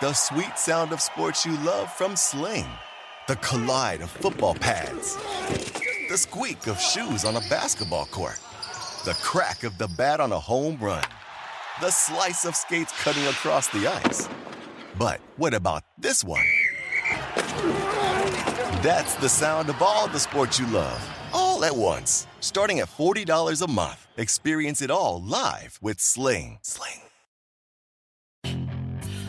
The sweet sound of sports you love from Sling. The collide of football pads. The squeak of shoes on a basketball court. The crack of the bat on a home run. The slice of skates cutting across the ice. But what about this one? That's the sound of all the sports you love, all at once. Starting at $40 a month. Experience it all live with Sling. Sling.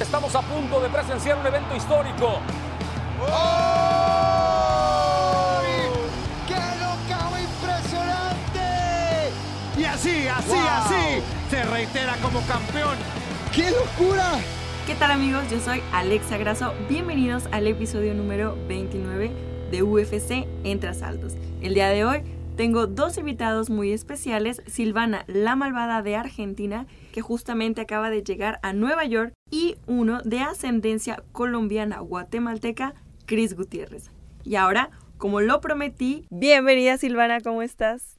Estamos a punto de presenciar un evento histórico. ¡Qué locao impresionante! Y así, así, así, se reitera como campeón. ¡Qué locura! ¿Qué tal amigos? Yo soy Alexa Grasso. Bienvenidos al episodio número 29 de UFC Entre Asaltos. El día de hoy tengo dos invitados muy especiales, Silvana la Malvada de Argentina, que justamente acaba de llegar a Nueva York, y uno de ascendencia colombiana guatemalteca, Chris Gutiérrez. Y ahora, como lo prometí, bienvenida Silvana, ¿cómo estás?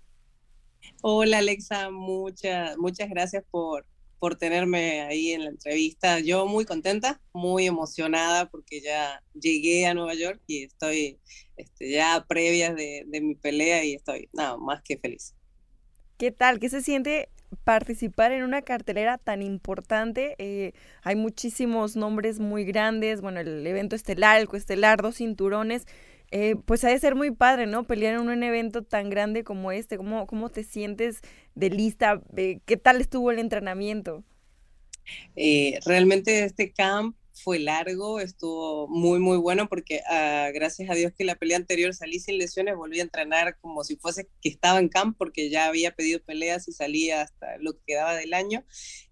Hola Alexa, muchas, muchas gracias por, por tenerme ahí en la entrevista. Yo muy contenta, muy emocionada porque ya llegué a Nueva York y estoy este, ya previas de, mi pelea y estoy nada más que feliz. ¿Qué tal? ¿Qué se siente participar en una cartelera tan importante. Eh, hay muchísimos nombres muy grandes, bueno, el evento estelar, el coestelar, dos cinturones. Eh, pues ha de ser muy padre, ¿no? Pelear en un evento tan grande como este. ¿Cómo, cómo te sientes de lista? Eh, ¿Qué tal estuvo el entrenamiento? realmente este camp fue largo, estuvo muy, muy bueno porque ah, gracias a Dios que la pelea anterior salí sin lesiones, volví a entrenar como si fuese que estaba en camp porque ya había pedido peleas y salía hasta lo que quedaba del año.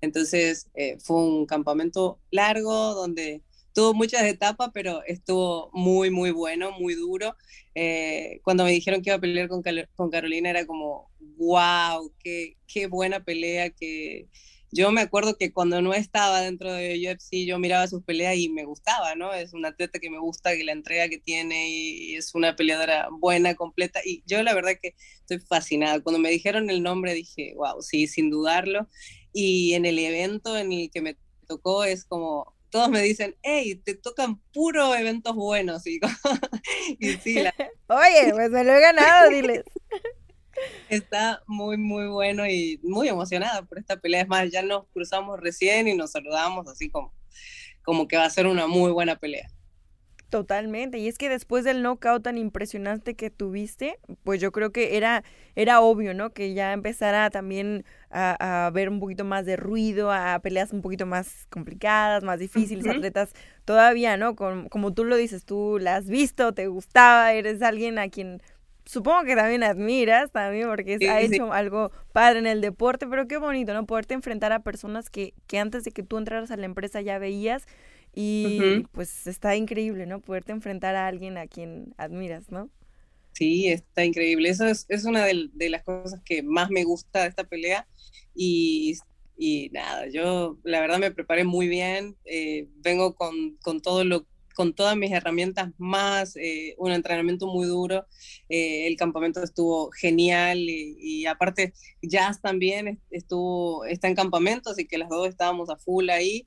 Entonces eh, fue un campamento largo donde tuvo muchas etapas, pero estuvo muy, muy bueno, muy duro. Eh, cuando me dijeron que iba a pelear con, con Carolina era como, wow, qué, qué buena pelea, que yo me acuerdo que cuando no estaba dentro de UFC, yo miraba sus peleas y me gustaba, ¿no? Es una atleta que me gusta, que la entrega que tiene y es una peleadora buena, completa. Y yo la verdad que estoy fascinada. Cuando me dijeron el nombre dije, wow, sí, sin dudarlo. Y en el evento en el que me tocó es como, todos me dicen, hey, te tocan puro eventos buenos. Y, y sí, Oye, pues me lo he ganado, diles. Está muy, muy bueno y muy emocionada por esta pelea. Es más, ya nos cruzamos recién y nos saludamos así como, como que va a ser una muy buena pelea. Totalmente. Y es que después del knockout tan impresionante que tuviste, pues yo creo que era, era obvio, ¿no? Que ya empezara también a, a ver un poquito más de ruido, a peleas un poquito más complicadas, más difíciles, atletas todavía, ¿no? como tú lo dices, tú la has visto, te gustaba, eres alguien a quien supongo que también admiras también porque ha hecho algo padre en el deporte, pero qué bonito, ¿no? Poderte enfrentar a personas que, que antes de que tú entraras a la empresa ya veías y pues está increíble, ¿no? Poderte enfrentar a alguien a quien admiras, ¿no? Sí, está increíble. Eso es, es una de, las cosas que más me gusta de esta pelea y, y nada, yo la verdad me preparé muy bien, eh, vengo con, con todo lo con todas mis herramientas más, eh, un entrenamiento muy duro. Eh, el campamento estuvo genial y, aparte Jazz también estuvo, está en campamento, así que las dos estábamos a full ahí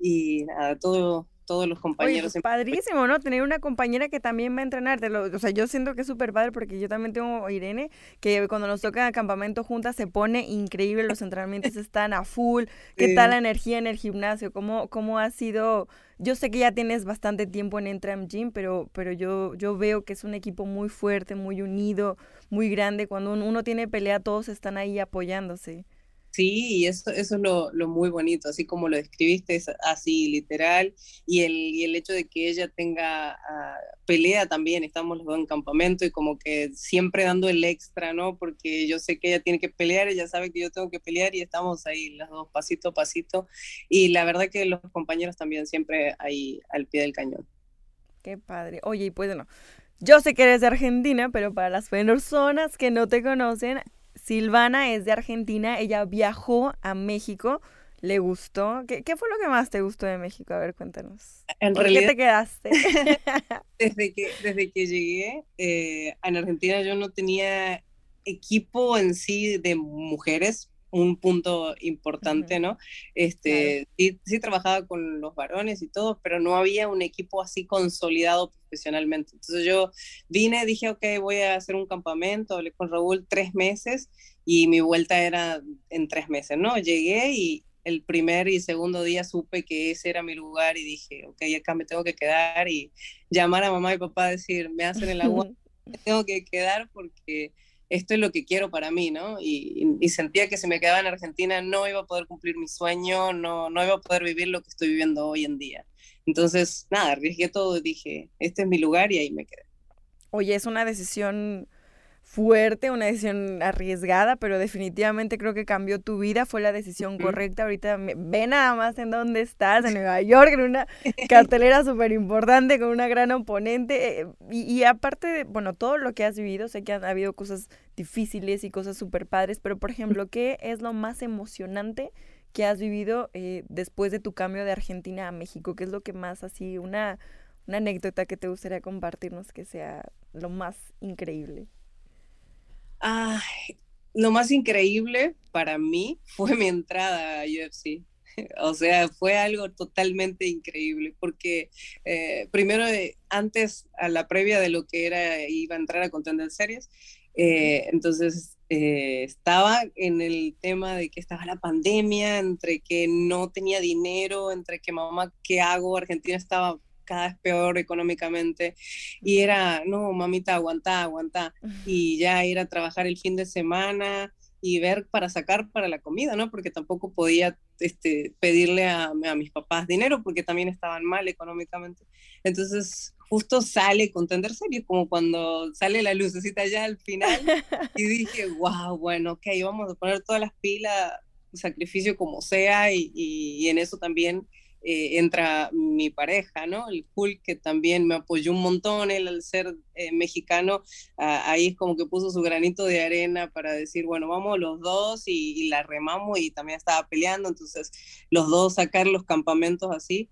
y nada, todo, todos los compañeros. Oye, padrísimo, ¿no? Tener una compañera que también va a entrenar. o sea, yo siento que es súper padre porque yo también tengo a Irene, que cuando nos toca campamento juntas se pone increíble, los entrenamientos están a full. ¿Qué tal la energía en el gimnasio? ¿Cómo, cómo ha sido? Yo sé que ya tienes bastante tiempo en Entram Gym, pero, pero yo, yo veo que es un equipo muy fuerte, muy unido, muy grande. Cuando uno tiene pelea, todos están ahí apoyándose. Sí, y eso, eso es lo, lo, muy bonito, así como lo describiste, es así literal, y el, y el hecho de que ella tenga uh, pelea también, estamos los dos en campamento y como que siempre dando el extra, ¿no? Porque yo sé que ella tiene que pelear, ella sabe que yo tengo que pelear y estamos ahí las dos pasito a pasito, y la verdad que los compañeros también siempre ahí al pie del cañón. Qué padre. Oye, y pues bueno, yo sé que eres de Argentina, pero para las personas que no te conocen, Silvana es de Argentina, ella viajó a México, le gustó. ¿Qué, ¿Qué, fue lo que más te gustó de México? A ver, cuéntanos. En ¿Por realidad, qué te quedaste? desde, que, desde que llegué eh, en Argentina yo no tenía equipo en sí de mujeres, un punto importante, ¿no? Este, claro. sí, sí, trabajaba con los varones y todo, pero no había un equipo así consolidado profesionalmente. Entonces yo vine, dije, ok, voy a hacer un campamento, hablé con Raúl tres meses y mi vuelta era en tres meses, ¿no? Llegué y el primer y segundo día supe que ese era mi lugar y dije, ok, acá me tengo que quedar y llamar a mamá y papá a decir, me hacen el agua, me tengo que quedar porque esto es lo que quiero para mí, ¿no? Y, sentía que si me quedaba en Argentina no iba a poder cumplir mi sueño, no, no iba a poder vivir lo que estoy viviendo hoy en día. Entonces, nada, arriesgué todo y dije, este es mi lugar y ahí me quedé. Oye, es una decisión fuerte, una decisión arriesgada, pero definitivamente creo que cambió tu vida, fue la decisión correcta. Ahorita ve nada más en dónde estás, en Nueva York, en una cartelera súper importante, con una gran oponente. Eh, y, y, aparte de, bueno, todo lo que has vivido, sé que han habido cosas difíciles y cosas súper padres, pero por ejemplo, ¿qué es lo más emocionante que has vivido eh, después de tu cambio de Argentina a México? ¿Qué es lo que más así, una, una anécdota que te gustaría compartirnos que sea lo más increíble? Ay, lo más increíble para mí fue mi entrada a UFC. O sea, fue algo totalmente increíble, porque eh, primero, eh, antes, a la previa de lo que era, iba a entrar a Contender Series, eh, entonces estaba en el tema de que estaba la pandemia, entre que no tenía dinero, entre que mamá, ¿qué hago? Argentina estaba cada vez peor económicamente y era, no, mamita, aguantá, aguantá. Y ya ir a trabajar el fin de semana y ver para sacar para la comida, ¿no? Porque tampoco podía este, pedirle a, a mis papás dinero porque también estaban mal económicamente. Entonces, justo sale Contender Series, como cuando sale la lucecita ya al final, y dije, wow, bueno, ok, vamos a poner todas las pilas, sacrificio como sea, y, y, y en eso también eh, entra mi pareja, ¿no? El Hulk, que también me apoyó un montón, él al ser eh, mexicano, ah, ahí es como que puso su granito de arena para decir, bueno, vamos los dos y, y la remamos y también estaba peleando, entonces los dos sacar los campamentos así.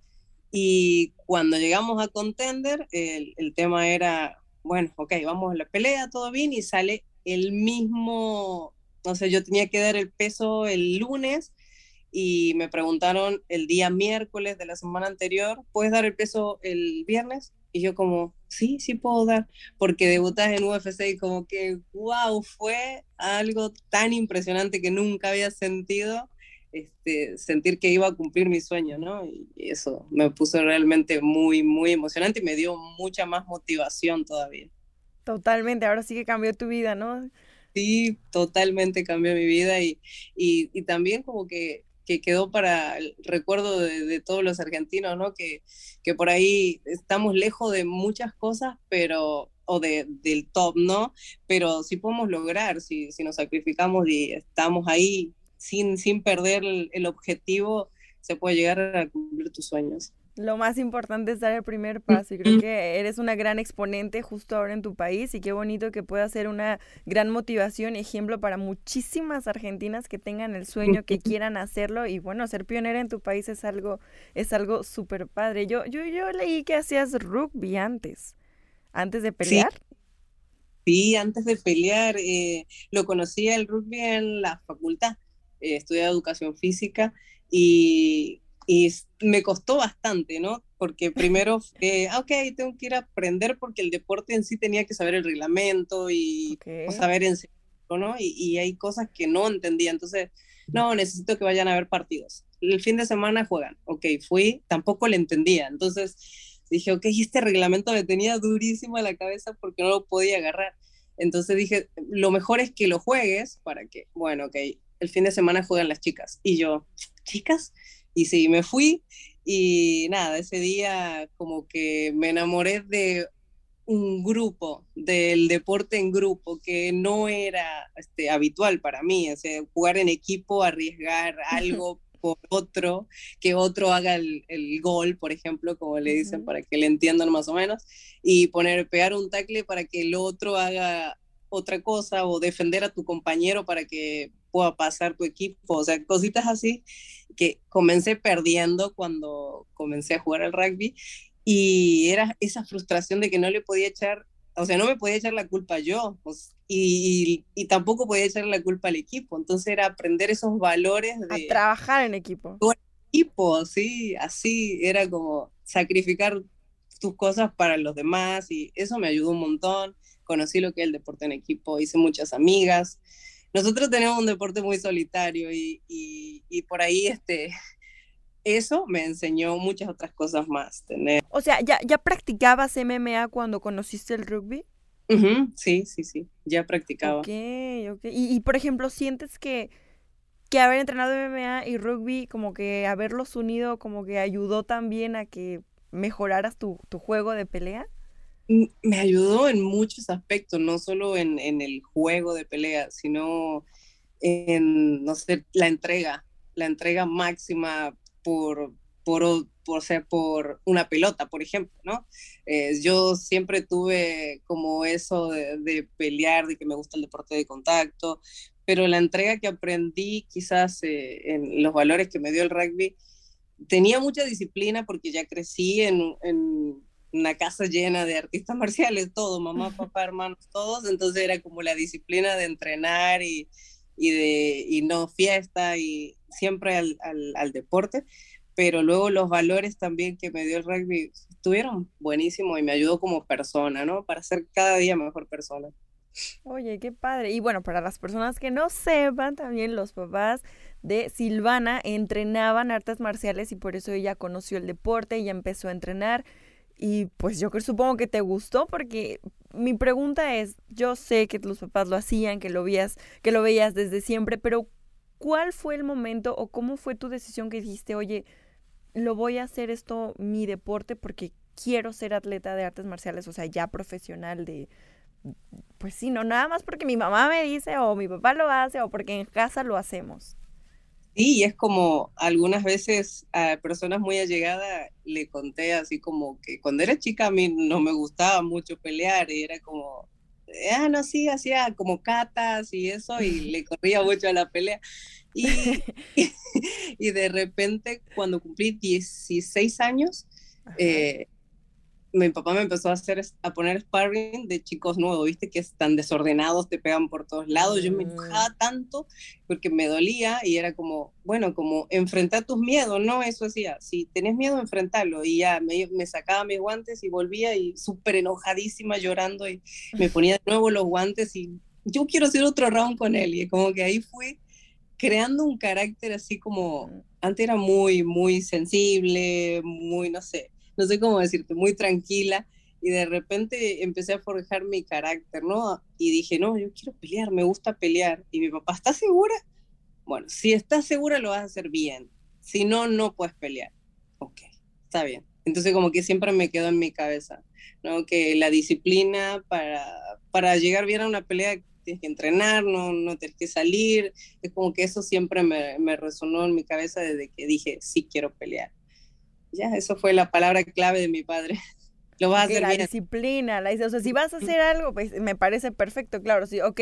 Y cuando llegamos a Contender, el, el, tema era, bueno, ok, vamos a la pelea, todo bien, y sale el mismo, no sé, yo tenía que dar el peso el lunes y me preguntaron el día miércoles de la semana anterior, ¿puedes dar el peso el viernes? Y yo como, sí, sí puedo dar, porque debutas en UFC y como que, wow, fue algo tan impresionante que nunca había sentido este, sentir que iba a cumplir mi sueño, ¿no? Y eso me puso realmente muy, muy emocionante y me dio mucha más motivación todavía. Totalmente, ahora sí que cambió tu vida, ¿no? Sí, totalmente cambió mi vida y, y, y también como que, que, quedó para el recuerdo de, todos los argentinos, ¿no? Que, que por ahí estamos lejos de muchas cosas, pero o de, del top, ¿no? Pero sí podemos lograr, si, si nos sacrificamos y estamos ahí sin, sin perder el, el, objetivo, se puede llegar a cumplir tus sueños. Lo más importante es dar el primer paso y creo que eres una gran exponente justo ahora en tu país y qué bonito que pueda ser una gran motivación y ejemplo para muchísimas argentinas que tengan el sueño, que quieran hacerlo y bueno, ser pionera en tu país es algo es algo súper padre. Yo, yo, yo leí que hacías rugby antes, antes de pelear. Sí. Sí, antes de pelear, eh, lo conocía el rugby en la facultad eh, estudié educación física y, y, me costó bastante, ¿no? Porque primero, eh, ok, tengo que ir a aprender porque el deporte en sí tenía que saber el reglamento y okay. o saber enseñarlo, ¿no? Y, y, hay cosas que no entendía, entonces, no, necesito que vayan a ver partidos. El fin de semana juegan, ok, fui, tampoco le entendía, entonces dije, ok, este reglamento me tenía durísimo a la cabeza porque no lo podía agarrar. Entonces dije, lo mejor es que lo juegues para que, bueno, ok, el fin de semana juegan las chicas. Y yo, ¿chicas? Y sí, me fui y nada, ese día como que me enamoré de un grupo, del deporte en grupo, que no era este, habitual para mí, o sea, jugar en equipo, arriesgar algo por otro, que otro haga el, gol, por ejemplo, como le dicen, para que le entiendan más o menos, y poner, pegar un tackle para que el otro haga otra cosa o defender a tu compañero para que pueda pasar tu equipo, o sea, cositas así que comencé perdiendo cuando comencé a jugar al rugby y era esa frustración de que no le podía echar, o sea, no me podía echar la culpa yo pues, y, y, tampoco podía echar la culpa al equipo. Entonces era aprender esos valores de... A trabajar en equipo. equipo, sí, así era como sacrificar tus cosas para los demás y eso me ayudó un montón. Conocí lo que es el deporte en equipo, hice muchas amigas. Nosotros tenemos un deporte muy solitario y, y, y por ahí este, eso me enseñó muchas otras cosas más. Tener... O sea, ¿ya, ¿ya practicabas MMA cuando conociste el rugby? Sí, sí, sí, ya practicaba. Ok, ok. Y, y, por ejemplo, ¿sientes que, que haber entrenado MMA y rugby, como que haberlos unido, como que ayudó también a que mejoraras tu, tu juego de pelea? Me ayudó en muchos aspectos, no solo en, en el juego de pelea, sino en, no sé, la entrega, la entrega máxima por, por, por, ser por una pelota, por ejemplo, ¿no? Eh, yo siempre tuve como eso de, pelear, de que me gusta el deporte de contacto, pero la entrega que aprendí quizás eh, en los valores que me dio el rugby, tenía mucha disciplina porque ya crecí en, en una casa llena de artistas marciales, todo, mamá, papá, hermanos, todos, entonces era como la disciplina de entrenar y, y de, y no fiesta y siempre al, al, deporte, pero luego los valores también que me dio el rugby estuvieron buenísimos y me ayudó como persona, ¿no? Para ser cada día mejor persona. Oye, qué padre. Y bueno, para las personas que no sepan, también los papás de Silvana entrenaban artes marciales y por eso ella conoció el deporte y empezó a entrenar. Y pues yo supongo que te gustó porque mi pregunta es, yo sé que los papás lo hacían, que lo veías, que lo veías desde siempre, pero ¿cuál fue el momento o cómo fue tu decisión que dijiste, oye, lo voy a hacer esto mi deporte porque quiero ser atleta de artes marciales, o sea, ya profesional de, pues sí, no nada más porque mi mamá me dice o mi papá lo hace o porque en casa lo hacemos. Sí, es como algunas veces a personas muy allegadas le conté así como que cuando era chica a mí no me gustaba mucho pelear y era como, ah, no, sí, hacía como catas y eso y le corría mucho a la pelea. Y, y, de repente cuando cumplí 16 años, eh, mi papá me empezó a hacer a poner sparring de chicos nuevos, viste que están desordenados, te pegan por todos lados. Yo me mm. enojaba tanto porque me dolía y era como, bueno, como enfrentar tus miedos, ¿no? Eso hacía, si tenés miedo, enfrentarlo. Y ya me, me sacaba mis guantes y volvía y súper enojadísima llorando y me ponía de nuevo los guantes y yo quiero hacer otro round con él. Y como que ahí fui creando un carácter así como, mm. antes era muy, muy sensible, muy, no sé no sé cómo decirte, muy tranquila y de repente empecé a forjar mi carácter, ¿no? Y dije, no, yo quiero pelear, me gusta pelear. Y mi papá, ¿estás segura? Bueno, si estás segura lo vas a hacer bien, si no, no puedes pelear. Ok, está bien. Entonces como que siempre me quedó en mi cabeza, ¿no? Que la disciplina para, para llegar bien a una pelea tienes que entrenar, no, no tienes que salir. Es como que eso siempre me, me resonó en mi cabeza desde que dije, sí quiero pelear. Ya, eso fue la palabra clave de mi padre. Lo vas a hacer la disciplina, la, o sea, si vas a hacer algo, pues me parece perfecto, claro, sí, ok,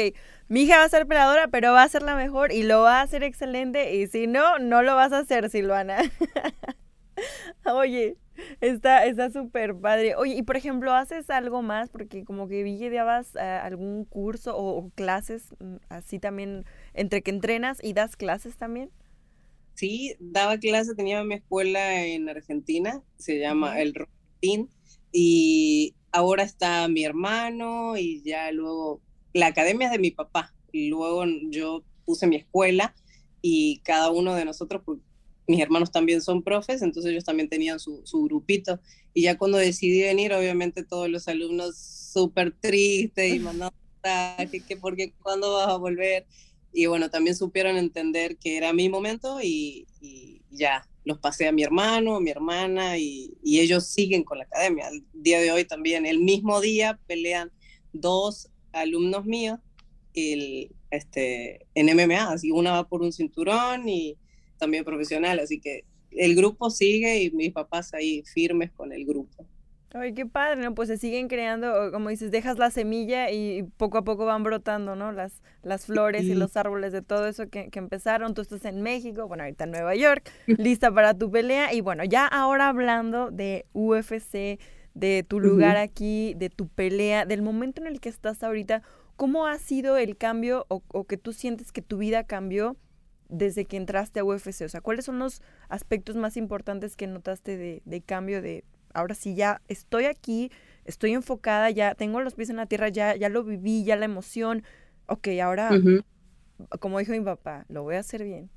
mi hija va a ser peladora, pero va a ser la mejor y lo va a hacer excelente, y si no, no lo vas a hacer, Silvana. Oye, está está súper padre. Oye, y por ejemplo, ¿haces algo más? Porque como que vi que dabas uh, algún curso o, o, clases, mm, así también, entre que entrenas y das clases también sí, daba clase, tenía mi escuela en Argentina, se llama El Rotín, y ahora está mi hermano y ya luego, la academia es de mi papá, y luego yo puse mi escuela y cada uno de nosotros, pues, mis hermanos también son profes, entonces ellos también tenían su, su grupito. Y ya cuando decidí venir, obviamente todos los alumnos súper tristes y mandando que, que porque cuándo vas a volver y bueno, también supieron entender que era mi momento y, ya, los pasé a mi hermano, mi hermana y, ellos siguen con la academia. El día de hoy también, el mismo día pelean dos alumnos míos el, este, en MMA, así una va por un cinturón y también profesional, así que el grupo sigue y mis papás ahí firmes con el grupo. Ay, qué padre, ¿no? Pues se siguen creando, como dices, dejas la semilla y poco a poco van brotando, ¿no? Las, las flores y los árboles de todo eso que, que, empezaron. Tú estás en México, bueno, ahorita en Nueva York, lista para tu pelea. Y bueno, ya ahora hablando de UFC, de tu lugar aquí, de tu pelea, del momento en el que estás ahorita, ¿cómo ha sido el cambio o, o que tú sientes que tu vida cambió desde que entraste a UFC? O sea, ¿cuáles son los aspectos más importantes que notaste de, de cambio de ahora sí ya estoy aquí, estoy enfocada, ya tengo los pies en la tierra, ya, ya lo viví, ya la emoción. Ok, ahora, como dijo mi papá, lo voy a hacer bien.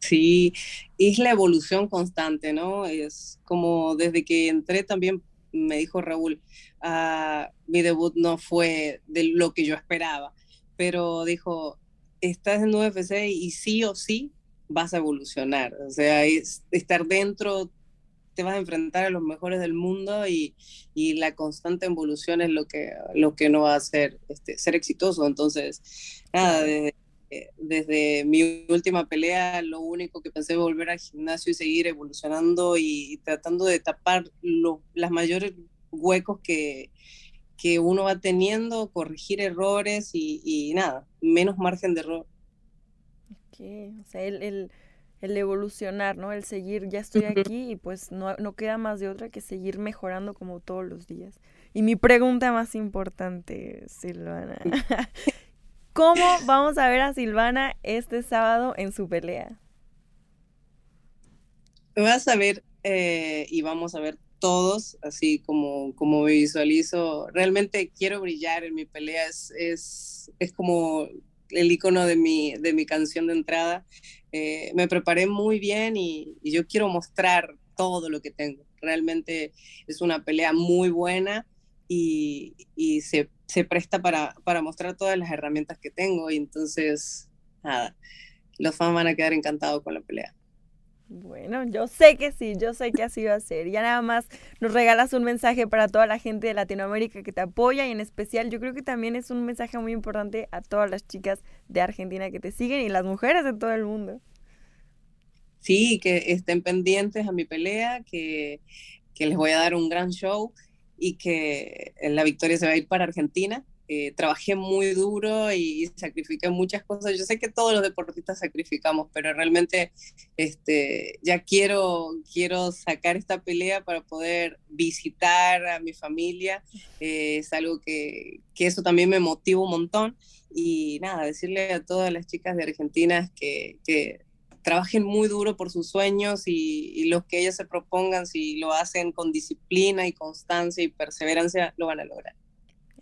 Sí, es la evolución constante, ¿no? Es como desde que entré también me dijo Raúl, ah, mi debut no fue de lo que yo esperaba, pero dijo, estás en UFC y sí o sí vas a evolucionar, o sea, es estar dentro te vas a enfrentar a los mejores del mundo y, y la constante evolución es lo que, lo que no va a hacer este, ser exitoso. Entonces, nada, desde, desde, mi última pelea, lo único que pensé volver al gimnasio y seguir evolucionando y, tratando de tapar los las mayores huecos que, que uno va teniendo, corregir errores y, y nada, menos margen de error. Ok, o sea, el, el el evolucionar, ¿no? El seguir, ya estoy aquí y pues no, no queda más de otra que seguir mejorando como todos los días. Y mi pregunta más importante, Silvana, ¿cómo vamos a ver a Silvana este sábado en su pelea? Vas a ver eh, y vamos a ver todos, así como, como visualizo. Realmente quiero brillar en mi pelea, es, es, es como el icono de mi, de mi canción de entrada. Eh, me preparé muy bien y, yo quiero mostrar todo lo que tengo. Realmente es una pelea muy buena y, se, presta para, para, mostrar todas las herramientas que tengo y entonces, nada, los fans van a quedar encantados con la pelea. Bueno, yo sé que sí, yo sé que así va a ser. Ya nada más nos regalas un mensaje para toda la gente de Latinoamérica que te apoya y en especial yo creo que también es un mensaje muy importante a todas las chicas de Argentina que te siguen y las mujeres de todo el mundo. Sí, que estén pendientes a mi pelea, que, que les voy a dar un gran show y que la victoria se va a ir para Argentina eh, trabajé muy duro y, sacrifiqué muchas cosas. Yo sé que todos los deportistas sacrificamos, pero realmente este, ya quiero, quiero sacar esta pelea para poder visitar a mi familia. Eh, es algo que, que, eso también me motiva un montón. Y nada, decirle a todas las chicas de Argentina que, que trabajen muy duro por sus sueños y, y los que ellas se propongan, si lo hacen con disciplina y constancia y perseverancia, lo van a lograr.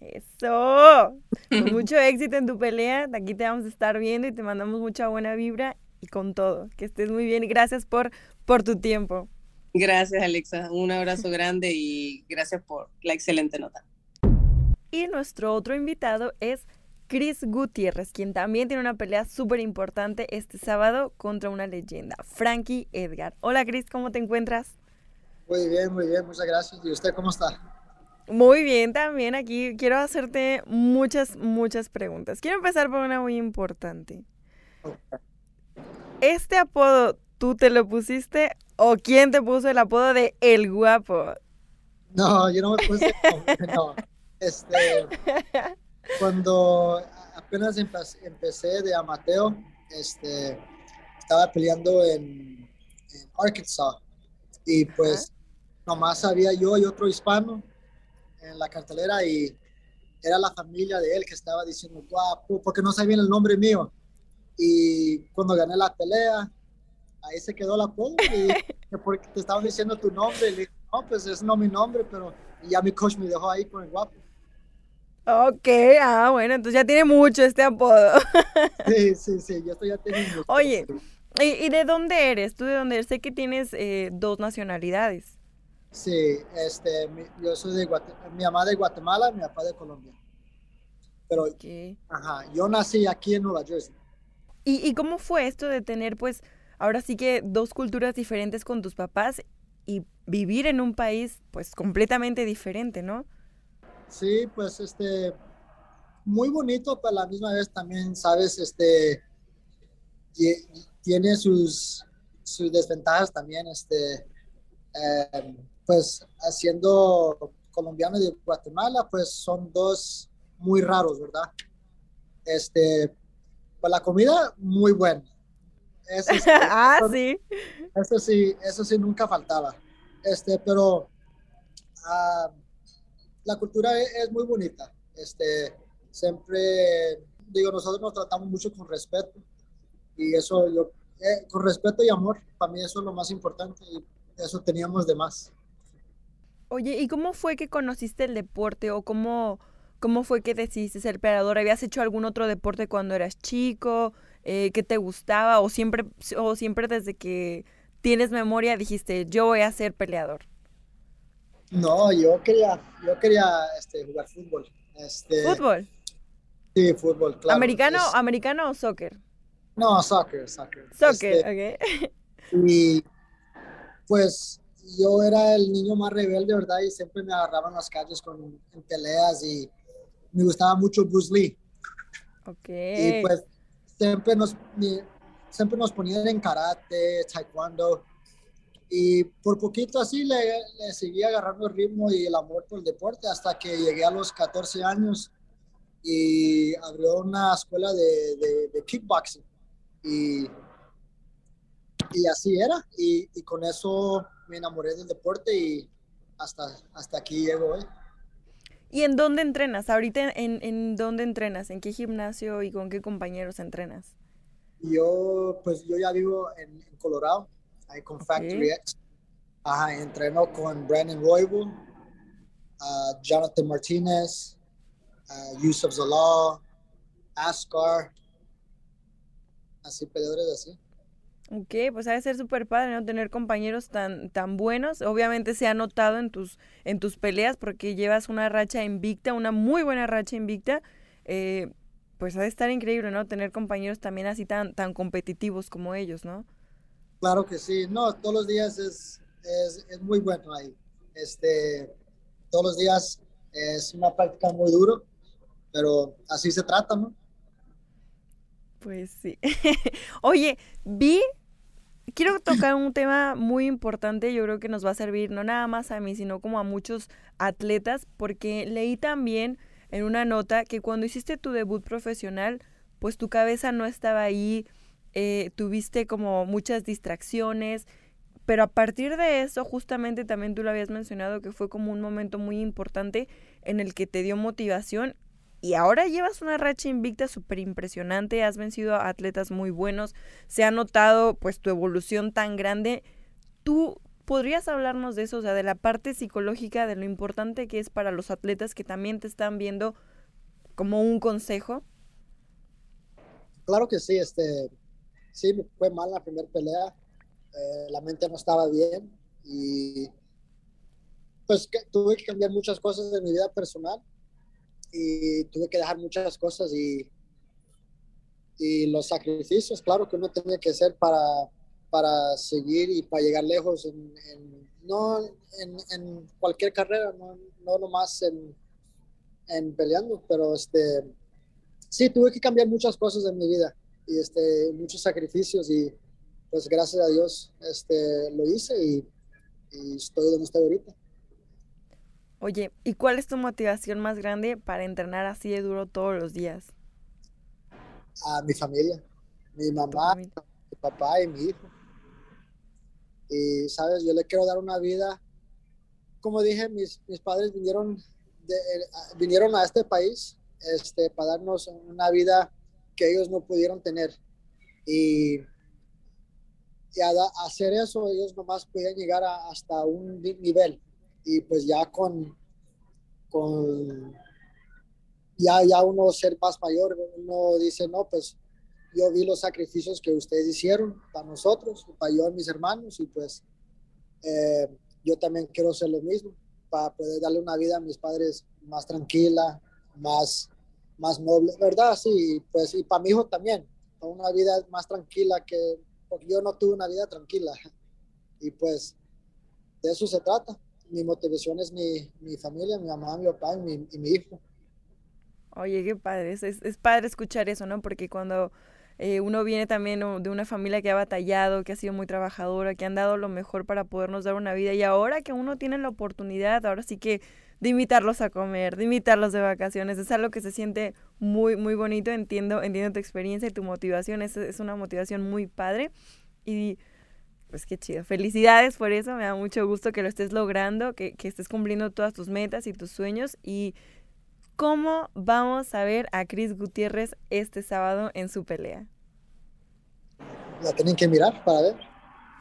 Eso. Con mucho éxito en tu pelea. Aquí te vamos a estar viendo y te mandamos mucha buena vibra y con todo. Que estés muy bien y gracias por, por tu tiempo. Gracias, Alexa. Un abrazo grande y gracias por la excelente nota. Y nuestro otro invitado es Chris Gutiérrez, quien también tiene una pelea súper importante este sábado contra una leyenda, Frankie Edgar. Hola Chris, ¿cómo te encuentras? Muy bien, muy bien, muchas gracias. ¿Y usted cómo está? Muy bien, también aquí quiero hacerte muchas, muchas preguntas. Quiero empezar por una muy importante. ¿Este apodo tú te lo pusiste o quién te puso el apodo de El Guapo? No, yo no me puse. no. Este, cuando apenas empecé de amateo, este, estaba peleando en, Arkansas y pues nomás había yo y otro hispano en la cartelera y era la familia de él que estaba diciendo guapo, porque no sabían el nombre mío. Y cuando gané la pelea, ahí se quedó la apodo y porque te estaban diciendo tu nombre, le dije, no, pues es no mi nombre, pero ya mi coach me dejó ahí con el guapo. Ok, ah, bueno, entonces ya tiene mucho este apodo. Sí, sí, sí, ya estoy ya teniendo. Oye, ¿y, de dónde eres? ¿Tú de dónde eres? Sé que tienes eh, dos nacionalidades. Sí, este, yo soy de Guatemala, mi mamá de Guatemala, mi papá de Colombia. pero ajá, yo nací aquí en Nueva Jersey. ¿Y, ¿Y cómo fue esto de tener, pues, ahora sí que dos culturas diferentes con tus papás y vivir en un país, pues, completamente diferente, ¿no? Sí, pues, este, muy bonito, pero a la misma vez también, sabes, este, tiene sus, sus desventajas también, este, em, pues, haciendo colombiano y de Guatemala, pues, son dos muy raros, ¿verdad? Este, pues la comida, muy buena. Eso sí, ah, sí. Eso sí, eso sí nunca faltaba. Este, pero ah, la cultura es, es, muy bonita. Este, siempre, digo, nosotros nos tratamos mucho con respeto y eso, yo, eh, con respeto y amor, para mí eso es lo más importante y eso teníamos de más. Oye, ¿y cómo fue que conociste el deporte o cómo, cómo fue que decidiste ser peleador? ¿Habías hecho algún otro deporte cuando eras chico? Eh, ¿Qué te gustaba? ¿O siempre, ¿O siempre desde que tienes memoria dijiste, yo voy a ser peleador? No, yo quería, yo quería este, jugar fútbol. Este, ¿Fútbol? Sí, fútbol, claro. ¿Americano, ¿Americano o soccer? No, soccer, soccer. Soccer, este, ok. y pues yo era el niño más rebelde, ¿verdad? Y siempre me agarraban las calles con en peleas y me gustaba mucho Bruce Lee. Ok. Y pues siempre nos, siempre nos ponían en karate, taekwondo. Y por poquito así le, le seguí agarrando el ritmo y el amor por el deporte hasta que llegué a los 14 años y abrió una escuela de, de, de kickboxing. Y, y así era. Y, y con eso me enamoré del deporte y hasta, hasta aquí llego hoy. ¿Y en dónde entrenas? Ahorita, en, en dónde entrenas? ¿En qué gimnasio y con qué compañeros entrenas? Yo, pues yo ya vivo en, Colorado, ahí con Factory X. Ajá, entreno con Brandon Roybal, uh, Jonathan Martinez, uh, Yusuf Zalal, Ascar, así peleadores así. Ok, pues ha de ser súper padre, ¿no? Tener compañeros tan, tan buenos. Obviamente se ha notado en tus, en tus peleas porque llevas una racha invicta, una muy buena racha invicta. Eh, pues ha de estar increíble, ¿no? Tener compañeros también así tan, tan competitivos como ellos, ¿no? Claro que sí. No, todos los días es, es, es muy bueno ahí. Este, todos los días es una práctica muy duro, pero así se trata, ¿no? Pues sí. Oye, vi, quiero tocar un tema muy importante, yo creo que nos va a servir no nada más a mí, sino como a muchos atletas, porque leí también en una nota que cuando hiciste tu debut profesional, pues tu cabeza no estaba ahí, eh, tuviste como muchas distracciones, pero a partir de eso, justamente también tú lo habías mencionado, que fue como un momento muy importante en el que te dio motivación y ahora llevas una racha invicta súper impresionante, has vencido a atletas muy buenos, se ha notado pues tu evolución tan grande. ¿Tú podrías hablarnos de eso, o sea, de la parte psicológica, de lo importante que es para los atletas que también te están viendo como un consejo? Claro que sí, este, sí, fue mal la primera pelea, eh, la mente no estaba bien y pues tuve que cambiar muchas cosas de mi vida personal y tuve que dejar muchas cosas y, y los sacrificios, claro que uno tenía que hacer para, para seguir y para llegar lejos, en, no en, en, cualquier carrera, no, no nomás en, en peleando, pero este, sí, tuve que cambiar muchas cosas en mi vida y este, muchos sacrificios y pues gracias a Dios este, lo hice y, y estoy donde estoy ahorita. Oye, ¿y cuál es tu motivación más grande para entrenar así de duro todos los días? A mi familia, mi mamá, mi papá y mi hijo. Y, sabes, yo le quiero dar una vida, como dije, mis, mis padres vinieron, de, vinieron a este país este, para darnos una vida que ellos no pudieron tener. Y, y a, hacer eso, ellos nomás podían llegar hasta un nivel y pues ya con, con ya, ya uno ser más mayor, uno dice, no, pues yo vi los sacrificios que ustedes hicieron para nosotros, para yo y mis hermanos, y pues eh, yo también quiero hacer lo mismo, para poder darle una vida a mis padres más tranquila, más, más noble, ¿verdad? Sí, pues y para mi hijo también, una vida más tranquila que, porque yo no tuve una vida tranquila. Y pues de eso se trata. Mi motivación es mi, mi familia, mi mamá, mi papá y mi, mi hijo. Oye, qué padre, es, es, padre escuchar eso, ¿no? Porque cuando eh, uno viene también de una familia que ha batallado, que ha sido muy trabajadora, que han dado lo mejor para podernos dar una vida y ahora que uno tiene la oportunidad, ahora sí que de invitarlos a comer, de invitarlos de vacaciones, es algo que se siente muy, muy bonito, entiendo, entiendo tu experiencia y tu motivación, es, es una motivación muy padre y pues qué chido. Felicidades por eso, me da mucho gusto que lo estés logrando, que, que estés cumpliendo todas tus metas y tus sueños y ¿Cómo vamos a ver a Chris Gutiérrez este sábado en su pelea? La tienen que mirar para ver.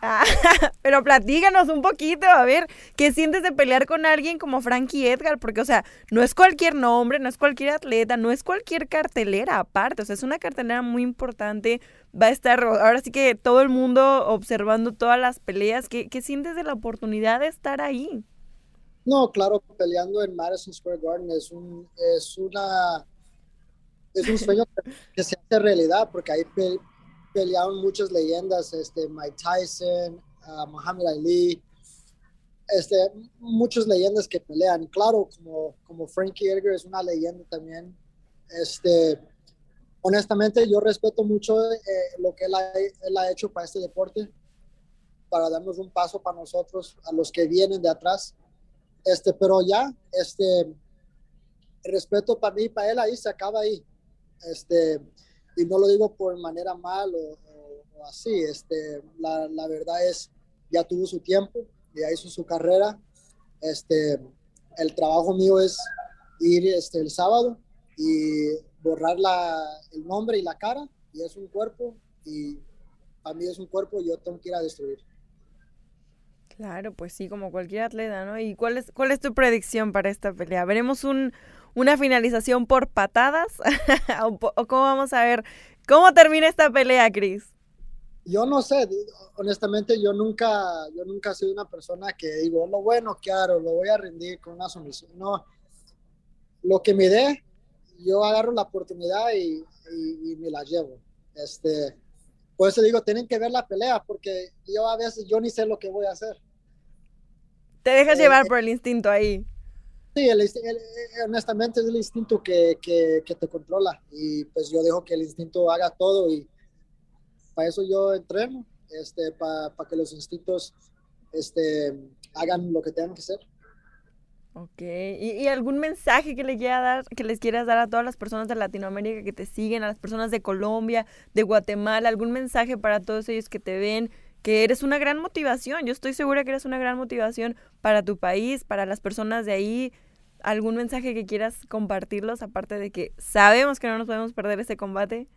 Ah, pero platíganos un poquito, a ver, ¿qué sientes de pelear con alguien como Frankie Edgar? Porque, o sea, no es cualquier nombre, no es cualquier atleta, no es cualquier cartelera aparte, o sea, es una cartelera muy importante, va a estar, ahora sí que todo el mundo observando todas las peleas, ¿qué, qué sientes de la oportunidad de estar ahí? No, claro, peleando en Madison Square Garden es un, es una, es un sueño que se hace realidad porque ahí pelearon muchas leyendas, este, Mike Tyson, uh, Muhammad Ali, este, muchas leyendas que pelean. Claro, como, como Frankie Edgar es una leyenda también. Este, honestamente, yo respeto mucho eh, lo que él ha, hecho para este deporte, para darnos un paso para nosotros, a los que vienen de atrás este, pero ya, este, respeto para mí para él ahí se acaba ahí. Este, y no lo digo por manera mal o, así, este, la, la, verdad es, ya tuvo su tiempo, ya hizo su carrera, este, el trabajo mío es ir este, el sábado y borrar la, el nombre y la cara, y es un cuerpo, y para mí es un cuerpo y yo tengo que ir a destruir. Claro, pues sí, como cualquier atleta, ¿no? ¿Y cuál es, cuál es tu predicción para esta pelea? ¿Veremos un, una finalización por patadas? ¿O, cómo vamos a ver cómo termina esta pelea, Chris? Yo no sé, honestamente yo nunca, yo nunca he sido una persona que digo, lo bueno, claro, lo voy a rendir con una sumisión. No, lo que me dé, yo agarro la oportunidad y, y me la llevo. Este, por eso digo, tienen que ver la pelea, porque yo a veces yo ni sé lo que voy a hacer. Te dejas llevar eh, por el instinto ahí. Sí, el, honestamente es el instinto que, que, que, te controla y pues yo dejo que el instinto haga todo y para eso yo entreno, este, para, para que los instintos este, hagan lo que tengan que hacer. Ok, ¿Y, algún mensaje que, le quiera dar, que les quieras dar a todas las personas de Latinoamérica que te siguen, a las personas de Colombia, de Guatemala, algún mensaje para todos ellos que te ven, que eres una gran motivación, yo estoy segura que eres una gran motivación para tu país, para las personas de ahí, algún mensaje que quieras compartirlos, aparte de que sabemos que no nos podemos perder este combate.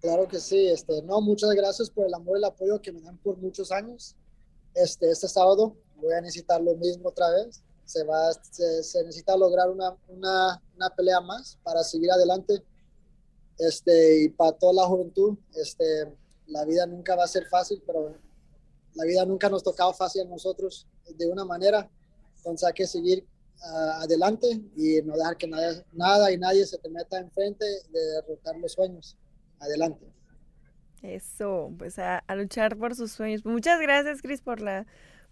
Claro que sí, este, no, muchas gracias por el amor y el apoyo que me dan por muchos años. Este, este sábado voy a necesitar lo mismo otra vez se, va, se, necesita lograr una, una, una, pelea más para seguir adelante. Este, y para toda la juventud, este, la vida nunca va a ser fácil, pero la vida nunca nos tocaba fácil a nosotros de una manera. Entonces hay que seguir uh, adelante y no dejar que nada, nada y nadie se te meta enfrente de derrotar los sueños. Adelante. Eso, pues a, a luchar por sus sueños. Muchas gracias, Cris, por la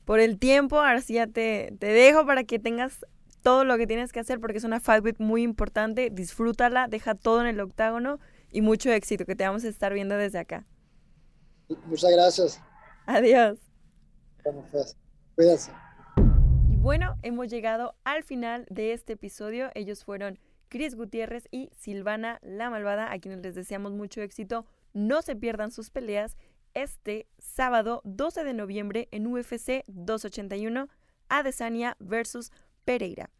por el tiempo. Ahora sí ya te, te dejo para que tengas todo lo que tienes que hacer porque es una fight week muy importante. Disfrútala, deja todo en el octágono y mucho éxito que te vamos a estar viendo desde acá. Muchas gracias. Adiós. Bueno, pues, cuídense. Bueno, hemos llegado al final de este episodio. Ellos fueron Cris Gutiérrez y Silvana La Malvada, a quienes les deseamos mucho éxito. No se pierdan sus peleas este sábado 12 de noviembre en UFC 281, Adesanya versus Pereira.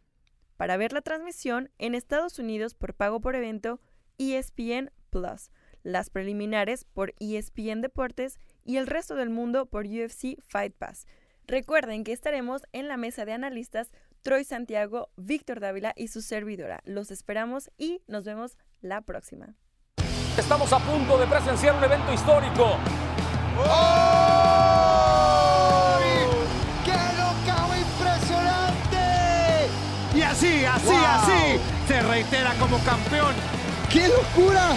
Para ver la transmisión en Estados Unidos por pago por evento, ESPN Plus, las preliminares por ESPN Deportes y el resto del mundo por UFC Fight Pass. Recuerden que estaremos en la mesa de analistas Troy Santiago, Víctor Dávila y su servidora. Los esperamos y nos vemos la próxima. Estamos a punto de presenciar un evento histórico ¡Qué locao impresionante! Y así, así, así, se reitera como campeón. ¡Qué locura!